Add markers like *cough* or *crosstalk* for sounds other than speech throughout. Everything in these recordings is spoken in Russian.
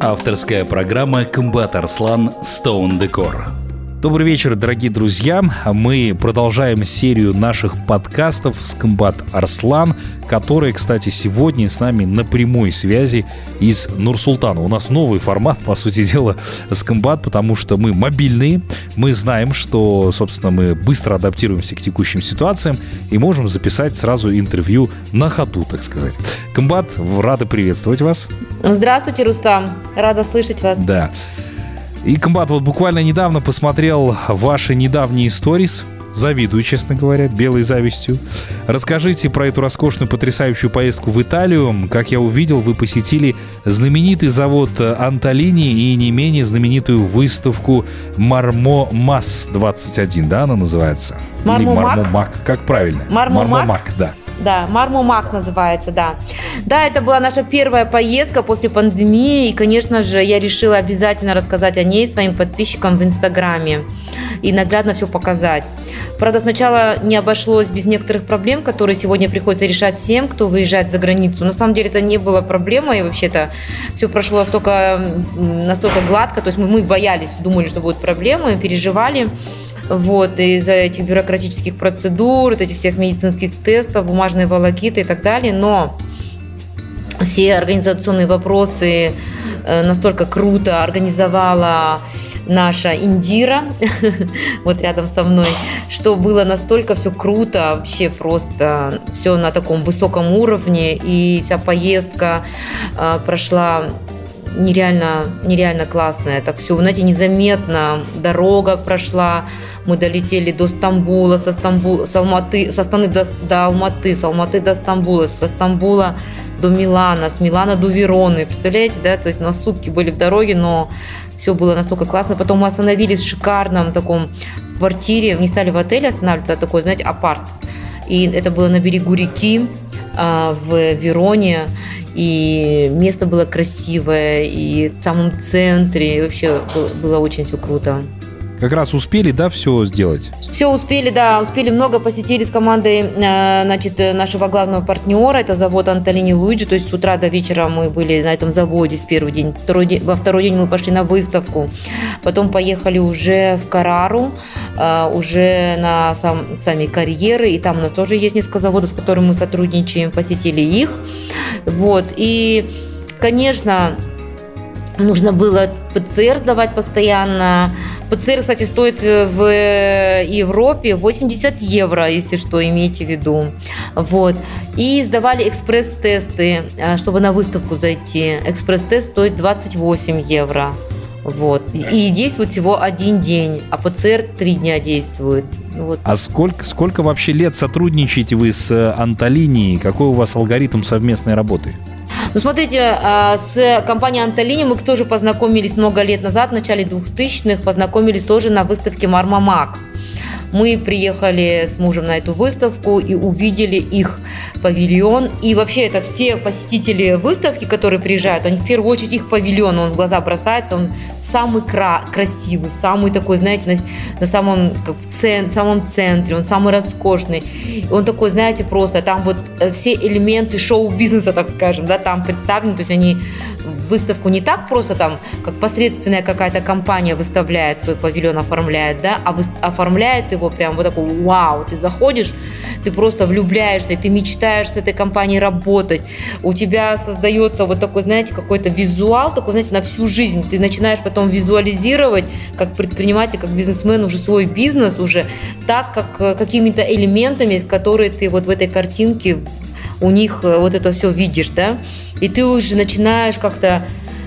Авторская программа «Комбат Арслан Stone Decor». Добрый вечер, дорогие друзья. Мы продолжаем серию наших подкастов с Комбат Арслан, который, кстати, сегодня с нами на прямой связи из Нур-Султана. У нас новый формат, по сути дела, с Комбат, потому что мы мобильные, мы знаем, что, собственно, мы быстро адаптируемся к текущим ситуациям и можем записать сразу интервью на ходу, так сказать. Комбат, рады приветствовать вас. Здравствуйте, Рустам. Рада слышать вас. Да. И, комбат, вот буквально недавно посмотрел ваши недавние сторис. Завидую, честно говоря, белой завистью. Расскажите про эту роскошную, потрясающую поездку в Италию. Как я увидел, вы посетили знаменитый завод Анталини и не менее знаменитую выставку Мармо Мас 21, да, она называется? Мармомак? Или Мармомак, как правильно? Мармомак? Мармомак, да. Да, Мармумак называется, да. Да, это была наша первая поездка после пандемии, и, конечно же, я решила обязательно рассказать о ней своим подписчикам в Инстаграме и наглядно все показать. Правда, сначала не обошлось без некоторых проблем, которые сегодня приходится решать всем, кто выезжает за границу. На самом деле это не было проблемой, вообще-то все прошло настолько, настолько гладко, то есть мы, мы боялись, думали, что будут проблемы, переживали. Вот, из-за этих бюрократических процедур, этих всех медицинских тестов, бумажные волокиты и так далее. Но все организационные вопросы э, настолько круто организовала наша Индира, *laughs* вот рядом со мной, что было настолько все круто, вообще просто все на таком высоком уровне, и вся поездка э, прошла нереально, нереально классная. Так все, знаете, незаметно дорога прошла, мы долетели до Стамбула, со, Стамбула, с, Алматы, со Астаны до, до Алматы, с Алматы до Стамбула, со Стамбула до Милана, с Милана до Вероны. Представляете, да? То есть у нас сутки были в дороге, но все было настолько классно. Потом мы остановились в шикарном таком квартире, не стали в отеле останавливаться, а такой, знаете, апарт. И это было на берегу реки в Вероне. И место было красивое, и в самом центре. И вообще было очень все круто. Как раз успели, да, все сделать? Все успели, да, успели много, посетили с командой, э, значит, нашего главного партнера, это завод Антолини Луиджи, то есть с утра до вечера мы были на этом заводе в первый день, второй день во второй день мы пошли на выставку, потом поехали уже в Карару, э, уже на сам, сами карьеры, и там у нас тоже есть несколько заводов, с которыми мы сотрудничаем, посетили их, вот, и, конечно, нужно было ПЦР сдавать постоянно, ПЦР, кстати, стоит в Европе 80 евро, если что, имейте в виду. Вот. И сдавали экспресс-тесты, э, чтобы на выставку зайти. Экспресс-тест стоит 28 евро. Вот. И действует всего один день, а ПЦР три дня действует. Вот. А сколько, сколько вообще лет сотрудничаете вы с Анталинией? Какой у вас алгоритм совместной работы? Ну, смотрите, а, с компанией Анталини мы тоже познакомились много лет назад, в начале 2000-х, познакомились тоже на выставке Мармамак. Мы приехали с мужем на эту выставку и увидели их павильон. И вообще это все посетители выставки, которые приезжают, они в первую очередь их павильон, он в глаза бросается, он самый кра- красивый, самый такой, знаете, на, на самом, как в цен, самом центре, он самый роскошный. Он такой, знаете, просто там вот э, все элементы шоу-бизнеса, так скажем, да, там представлены, то есть они выставку не так просто там, как посредственная какая-то компания выставляет свой павильон, оформляет, да, а оформляет его прям вот такой, вау, ты заходишь, ты просто влюбляешься, и ты мечтаешь с этой компанией работать, у тебя создается вот такой, знаете, какой-то визуал, такой, знаете, на всю жизнь, ты начинаешь потом визуализировать, как предприниматель, как бизнесмен уже свой бизнес уже так, как э, какими-то элементами, которые ты вот в этой картинке у них э, вот это все видишь, да, и ты уже начинаешь как-то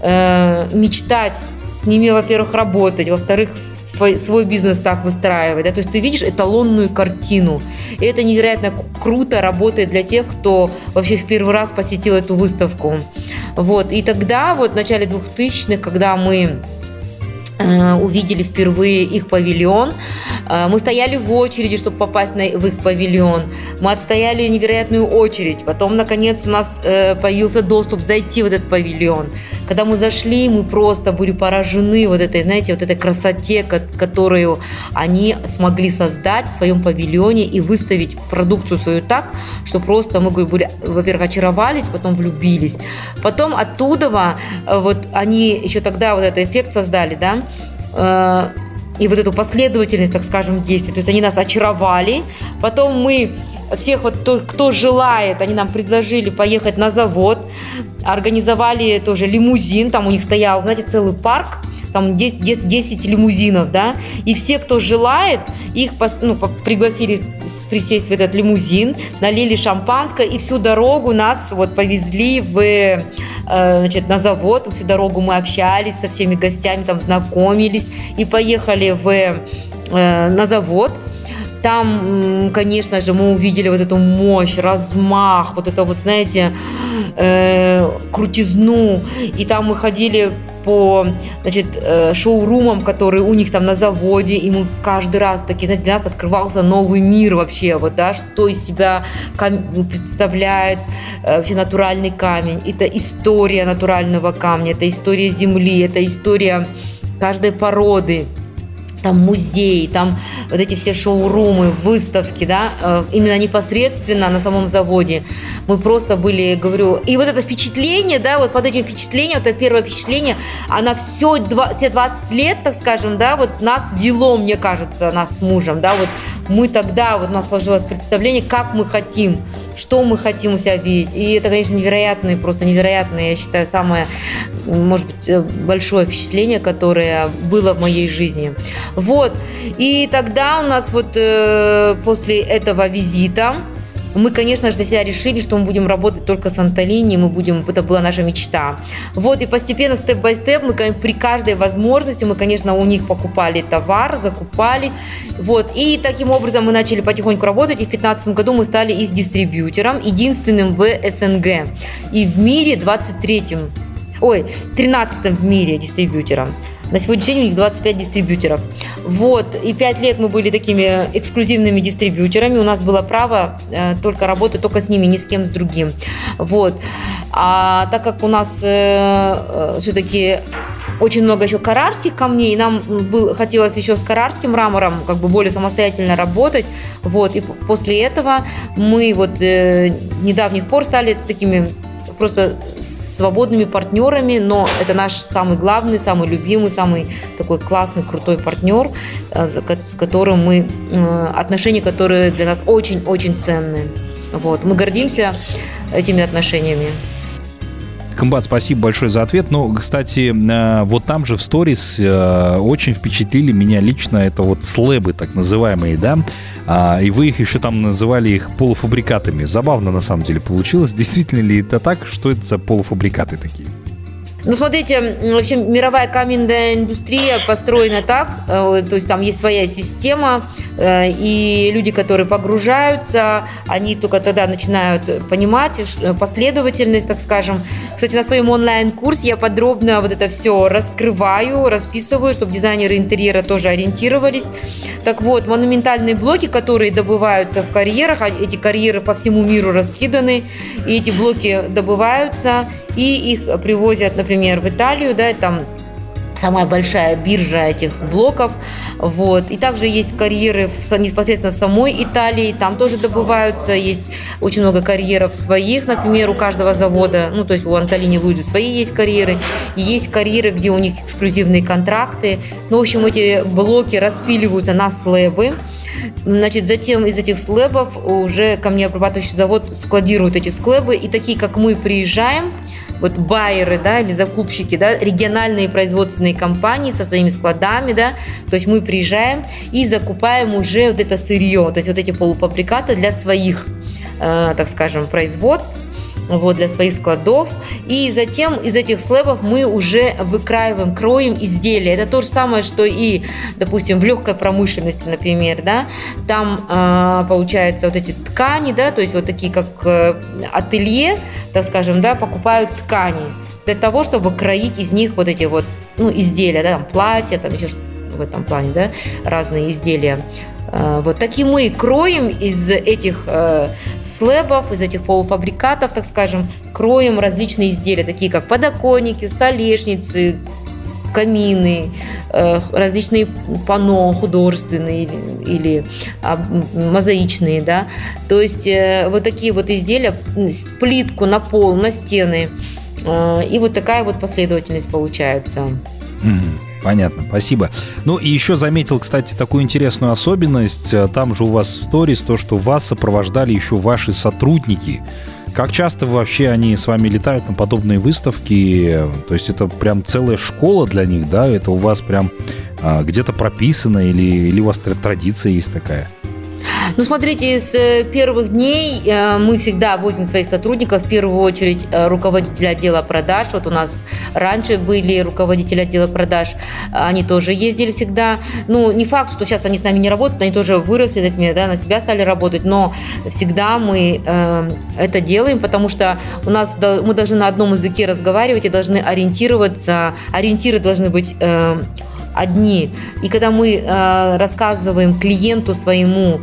э, мечтать с ними, во-первых, работать, во-вторых, свой бизнес так выстраивать. Да? То есть ты видишь эталонную картину. И это невероятно круто работает для тех, кто вообще в первый раз посетил эту выставку. Вот. И тогда, вот в начале 2000-х, когда мы увидели впервые их павильон. Э, мы стояли в очереди, чтобы попасть на, в их павильон. Мы отстояли невероятную очередь. Потом, наконец, у нас э, появился доступ зайти в этот павильон. Когда мы зашли, мы просто были поражены вот этой, знаете, вот этой красоте, которую они смогли создать в своем павильоне и выставить продукцию свою так, что просто мы, были, во-первых, очаровались, потом влюбились. Потом оттуда вот они еще тогда вот этот эффект создали, да, Э, и вот эту последовательность, так скажем, действий. То есть они нас очаровали, потом мы всех вот кто, кто желает, они нам предложили поехать на завод, организовали тоже лимузин, там у них стоял, знаете, целый парк, там 10, 10 лимузинов, да, и все, кто желает, их ну, пригласили присесть в этот лимузин, налили шампанское, и всю дорогу нас вот повезли в, э, значит, на завод, всю дорогу мы общались со всеми гостями, там знакомились, и поехали в, э, на завод, там, конечно же, мы увидели вот эту мощь, размах, вот это вот, знаете, э, крутизну. И там мы ходили по значит, э, шоурумам, которые у них там на заводе, и мы каждый раз такие, знаете, для нас открывался новый мир вообще, вот, да, что из себя представляет э, вообще натуральный камень. Это история натурального камня, это история земли, это история каждой породы там музей, там вот эти все шоурумы, выставки, да, э, именно непосредственно на самом заводе. Мы просто были, говорю, и вот это впечатление, да, вот под этим впечатлением, это первое впечатление, она все, все 20 лет, так скажем, да, вот нас вело, мне кажется, нас с мужем, да, вот мы тогда, вот у нас сложилось представление, как мы хотим, что мы хотим у себя видеть. И это, конечно, невероятное, просто невероятное, я считаю, самое, может быть, э, большое впечатление, которое было в моей жизни. Вот. И тогда у нас вот э, после этого визита мы, конечно же, для себя решили, что мы будем работать только с Антолини, мы будем, это была наша мечта. Вот, и постепенно, степ-бай-степ, мы при каждой возможности, мы, конечно, у них покупали товар, закупались, вот, и таким образом мы начали потихоньку работать, и в 2015 году мы стали их дистрибьютором, единственным в СНГ, и в мире 23-м, ой, 13 в мире дистрибьютором. На сегодняшний день у них 25 дистрибьюторов. Вот, и 5 лет мы были такими эксклюзивными дистрибьюторами. У нас было право э, только работать только с ними, ни с кем с другим. Вот. А так как у нас э, э все-таки очень много еще карарских камней, нам был, хотелось еще с карарским мрамором как бы более самостоятельно работать, вот, и после этого мы вот э, недавних пор стали такими просто свободными партнерами, но это наш самый главный, самый любимый, самый такой классный, крутой партнер, э, с которым мы, э, отношения, которые для нас очень-очень ценные. Вот. Мы гордимся этими отношениями. Комбат, спасибо большое за ответ. Ну, кстати, э, вот там же в сторис очень впечатлили меня лично это вот слэбы так называемые, да, а, и вы их еще там называли их полуфабрикатами. Забавно на самом деле получилось. Действительно ли это так? Что это за полуфабрикаты такие? Ну, смотрите, вообще мировая каменная индустрия построена так, э, то есть там есть своя система, э, и люди, которые погружаются, они только тогда начинают понимать э, последовательность, так скажем. Кстати, на своем онлайн-курсе я подробно вот это все раскрываю, расписываю, чтобы дизайнеры интерьера тоже ориентировались. Так вот, монументальные блоки, которые добываются в карьерах, а эти карьеры по всему миру раскиданы, и эти блоки добываются, и их привозят, например, в Италию, да, там самая большая биржа этих блоков. Вот. И также есть карьеры в, непосредственно в самой Италии, там тоже добываются, есть очень много карьеров своих, например, у каждого завода, ну, то есть у Анталини Луиджи свои есть карьеры, и есть карьеры, где у них эксклюзивные контракты. Ну, в общем, эти блоки распиливаются на слэбы, Значит, затем из этих слэбов уже камнеобрабатывающий завод складирует эти склэбы, и такие, как мы, приезжаем, вот байеры, да, или закупщики, да, региональные производственные компании со своими складами, да, то есть мы приезжаем и закупаем уже вот это сырье, то есть вот эти полуфабрикаты для своих, э, так скажем, производств, вот, для своих складов. И затем из этих слэбов мы уже выкраиваем, кроем изделия. Это то же самое, что и, допустим, в легкой промышленности, например, да, там э, получается вот эти ткани, да, то есть вот такие как э, ателье, так скажем, да, покупают ткани для того, чтобы кроить из них вот эти вот ну, изделия, да, там платья, там еще в этом плане, да, разные изделия. Э, вот такие мы кроем из этих э, слэбов, из этих полуфабрикатов, так скажем, кроем различные изделия, такие как подоконники, столешницы, камины, э, различные панно художественные или мозаичные, да. То есть э, вот такие вот изделия, плитку на пол, на стены. Э, и вот такая вот последовательность получается. Понятно, спасибо. Ну и еще заметил, кстати, такую интересную особенность. Там же у вас в сторис то, что вас сопровождали еще ваши сотрудники. Как часто вообще они с вами летают на подобные выставки? То есть это прям целая школа для них, да? Это у вас прям а, где-то прописано или, или у вас традиция есть такая? Ну, смотрите, с э, первых дней э, мы всегда возим своих сотрудников, в первую очередь э, руководителя отдела продаж. Вот у нас раньше были руководители отдела продаж, они тоже ездили всегда. Ну, не факт, что сейчас они с нами не работают, они тоже выросли, например, да, на себя стали работать, но всегда мы это делаем, потому что у нас мы должны на одном языке разговаривать и должны ориентироваться, ориентиры должны быть одни. И когда мы э, рассказываем клиенту своему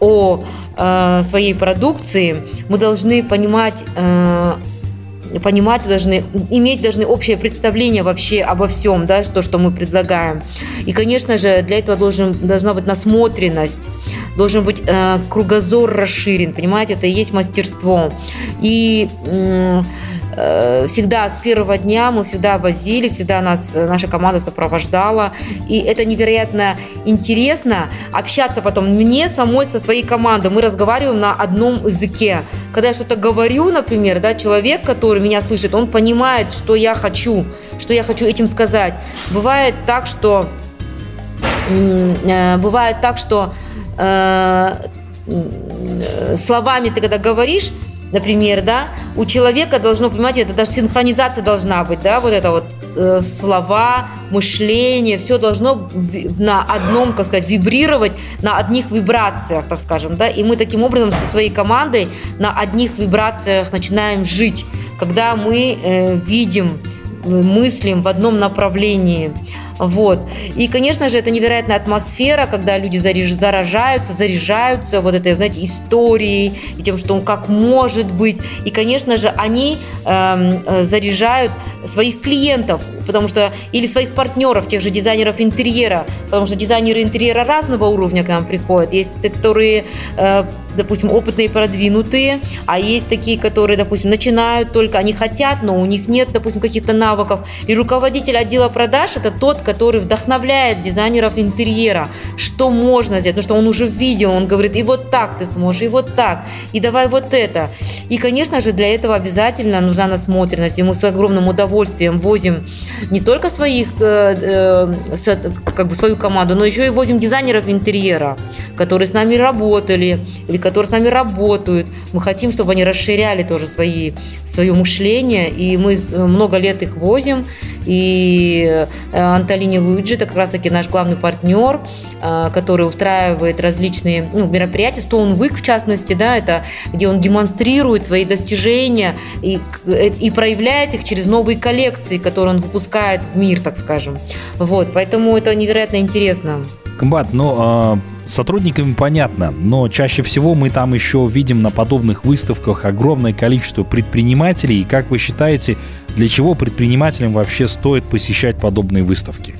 о э, своей продукции, мы должны понимать э, понимать должны, иметь должны общее представление вообще обо всем, да, то, что мы предлагаем. И, конечно же, для этого должен, должна быть насмотренность, должен быть э, кругозор расширен, понимаете, это и есть мастерство. И э, всегда с первого дня мы всегда возили, всегда нас наша команда сопровождала. И это невероятно интересно общаться потом мне самой со своей командой. Мы разговариваем на одном языке. Когда я что-то говорю, например, да, человек, который меня слышит, он понимает, что я хочу, что я хочу этим сказать. Бывает так, что э, бывает так, что словами ты когда говоришь, например, да, у человека должно, понимаете, это даже синхронизация должна быть, да, вот это вот э, слова, мышление, все должно в, на одном, как сказать, вибрировать на одних вибрациях, так скажем, да, и мы таким образом со своей командой на одних вибрациях начинаем жить, когда мы э, видим, мыслим в одном направлении. Вот. И, конечно же, это невероятная атмосфера, когда люди заражаются, заряжаются вот этой, знаете, историей и тем, что он как может быть. И, конечно же, они эм, э, заряжают своих клиентов, потому что или своих партнеров, тех же дизайнеров интерьера, потому что дизайнеры интерьера разного уровня к нам приходят. Есть те, которые э, допустим, опытные, продвинутые, а есть такие, которые, допустим, начинают только, они хотят, но у них нет, допустим, каких-то навыков. И руководитель отдела продаж – это тот, который вдохновляет дизайнеров интерьера, что можно сделать, потому что он уже видел, он говорит, и вот так ты сможешь, и вот так, и давай вот это. И, конечно же, для этого обязательно нужна насмотренность, и мы с огромным удовольствием возим не только своих, э, э, как бы свою команду, но еще и возим дизайнеров интерьера, которые с нами работали, или которые с нами работают. Мы хотим, чтобы они расширяли тоже свои, свое мышление, и мы много лет их возим. И э, Антолини Луиджи, это как раз-таки наш главный партнер, который устраивает различные ну, мероприятия, Stone Week в частности, да, это где он демонстрирует свои достижения и, и проявляет их через новые коллекции, которые он выпускает в мир, так скажем. Вот, поэтому это невероятно интересно. Комбат, ну, а, сотрудниками понятно, но чаще всего мы там еще видим на подобных выставках огромное количество предпринимателей. И как вы считаете, для чего предпринимателям вообще стоит посещать подобные выставки?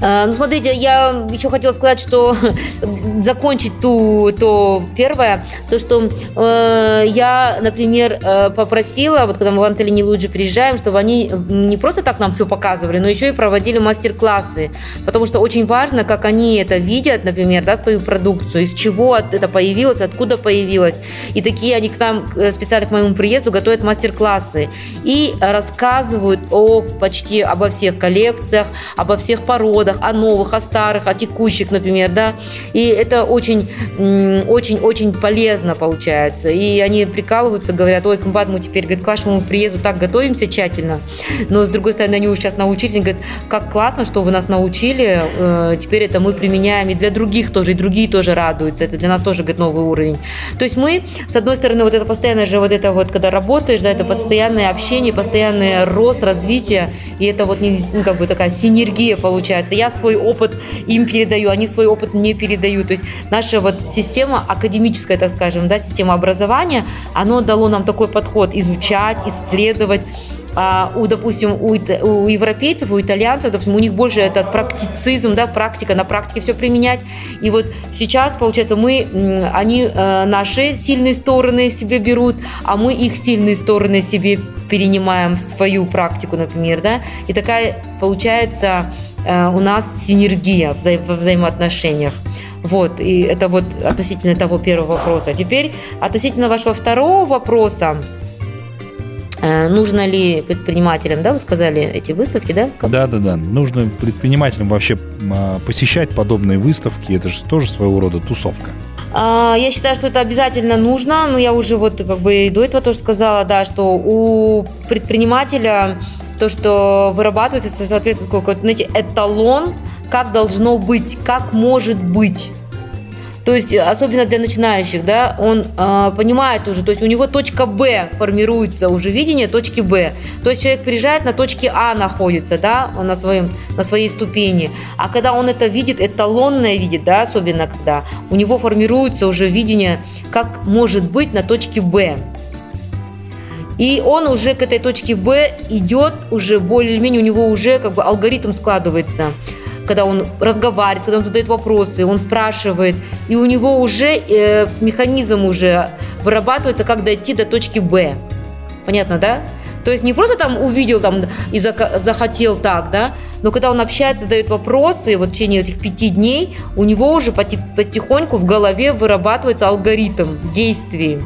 А, ну, смотрите, я еще хотела сказать, что *laughs* закончить ту, то первое, то, что э, я, например, э, попросила, вот когда мы в Анталине Луджи приезжаем, чтобы они не просто так нам все показывали, но еще и проводили мастер-классы, потому что очень важно, как они это видят, например, да, свою продукцию, из чего это появилось, откуда появилось. И такие они к нам э, специально к моему приезду готовят мастер-классы и рассказывают о почти обо всех коллекциях, обо всех породах, методах, о новых, о старых, о текущих, например, да. И это очень, очень, очень полезно получается. И они прикалываются, говорят, ой, комбат, мы теперь, говорит, к вашему приезду так готовимся тщательно. Но, с другой стороны, они уже сейчас научились, они говорят, как классно, что вы нас научили, э, теперь это мы применяем и для других тоже, и другие тоже радуются. Это для нас тоже, говорит, новый уровень. То есть мы, с одной стороны, вот это постоянное же, вот это вот, когда работаешь, да, это постоянное общение, постоянный рост, развитие, и это вот ну, как бы такая синергия получается. Я свой опыт им передаю, они свой опыт мне передают. То есть наша вот система академическая, так скажем, да, система образования, оно дало нам такой подход изучать, исследовать, а у, допустим, у, у европейцев, у итальянцев, допустим, у них больше этот практицизм, да, практика, на практике все применять. И вот сейчас, получается, мы, они э, наши сильные стороны себе берут, а мы их сильные стороны себе перенимаем в свою практику, например, да. И такая получается у нас синергия вза во взаимоотношениях. Вот, и это вот относительно того первого вопроса. Теперь относительно вашего второго вопроса, Э, нужно ли предпринимателям, да, вы сказали, эти выставки, да? Как? Да, да, да. Нужно предпринимателям вообще а, посещать подобные выставки. Это же тоже своего рода тусовка. А, я считаю, что это обязательно нужно, но я уже вот как бы и до этого тоже сказала, да, что у предпринимателя то, что вырабатывается, соответственно, какой-то, знаете, эталон, как должно быть, как может быть. То есть, особенно для начинающих, да, он э, понимает уже, то есть у него точка Б формируется уже видение точки Б. То есть человек приезжает на точке А находится, да, он на, своем, на своей ступени. А когда он это видит, эталонное видит, да, особенно когда у него формируется уже видение, как может быть на точке Б. И он уже к этой точке Б идет уже более-менее, у него уже как бы алгоритм складывается когда он разговаривает, когда он задает вопросы, он спрашивает, и у него уже э, механизм уже вырабатывается, как дойти до точки Б. Понятно, да? То есть не просто там увидел там и захотел так, да, но когда он общается, задает вопросы, вот в течение этих пяти дней у него уже потихоньку в голове вырабатывается алгоритм действий.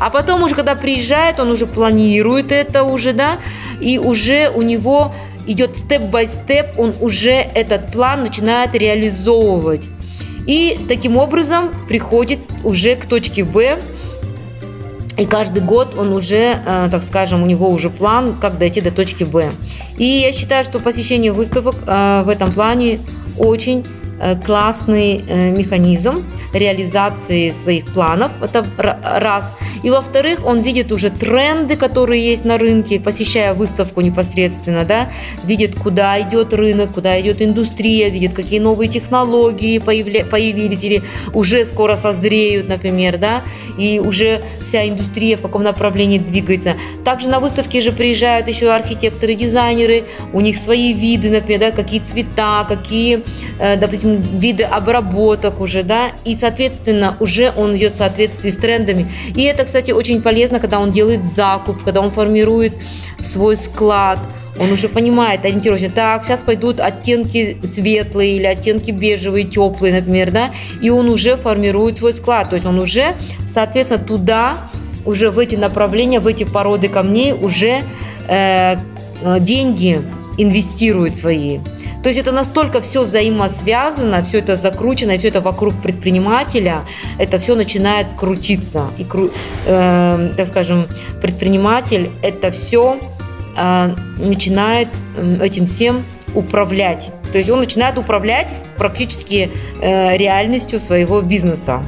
А потом уже, когда приезжает, он уже планирует это уже, да, и уже у него идет степ-бай-степ, он уже этот план начинает реализовывать. И таким образом приходит уже к точке Б, и каждый год он уже, э, так скажем, у него уже план, как дойти до точки Б. И я считаю, что посещение выставок э, в этом плане очень классный э, механизм реализации своих планов, это раз. И во-вторых, он видит уже тренды, которые есть на рынке, посещая выставку непосредственно, да, видит, куда идет рынок, куда идет индустрия, видит, какие новые технологии появля- появились или уже скоро созреют, например, да, и уже вся индустрия в каком направлении двигается. Также на выставке же приезжают еще архитекторы, дизайнеры, у них свои виды, например, да, какие цвета, какие, э, допустим, виды обработок уже, да, и, соответственно, уже он идет в соответствии с трендами. И это, кстати, очень полезно, когда он делает закуп, когда он формирует свой склад, он уже понимает, ориентируется, так, сейчас пойдут оттенки светлые или оттенки бежевые, теплые, например, да, и он уже формирует свой склад, то есть он уже, соответственно, туда, уже в эти направления, в эти породы камней уже э, э деньги инвестирует свои. То есть это настолько все взаимосвязано, все это закручено, все это вокруг предпринимателя, это все начинает крутиться. И, э, так скажем, предприниматель это все э, начинает этим всем управлять. То есть он начинает управлять практически э, реальностью своего бизнеса.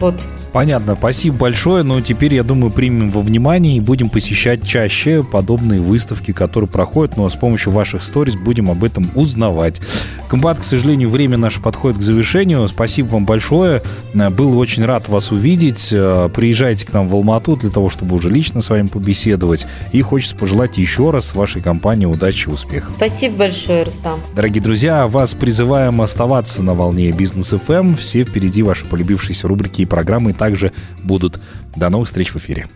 Вот. Понятно, спасибо большое, но теперь, я думаю, примем во внимание и будем посещать чаще подобные выставки, которые проходят, но с помощью ваших сториз будем об этом узнавать. Комбат, к сожалению, время наше подходит к завершению. Спасибо вам большое. Был очень рад вас увидеть. Приезжайте к нам в Алмату для того, чтобы уже лично с вами побеседовать. И хочется пожелать еще раз вашей компании удачи и успехов. Спасибо большое, Рустам. Дорогие друзья, вас призываем оставаться на волне Бизнес FM. Все впереди ваши полюбившиеся рубрики и программы также будут. До новых встреч в эфире.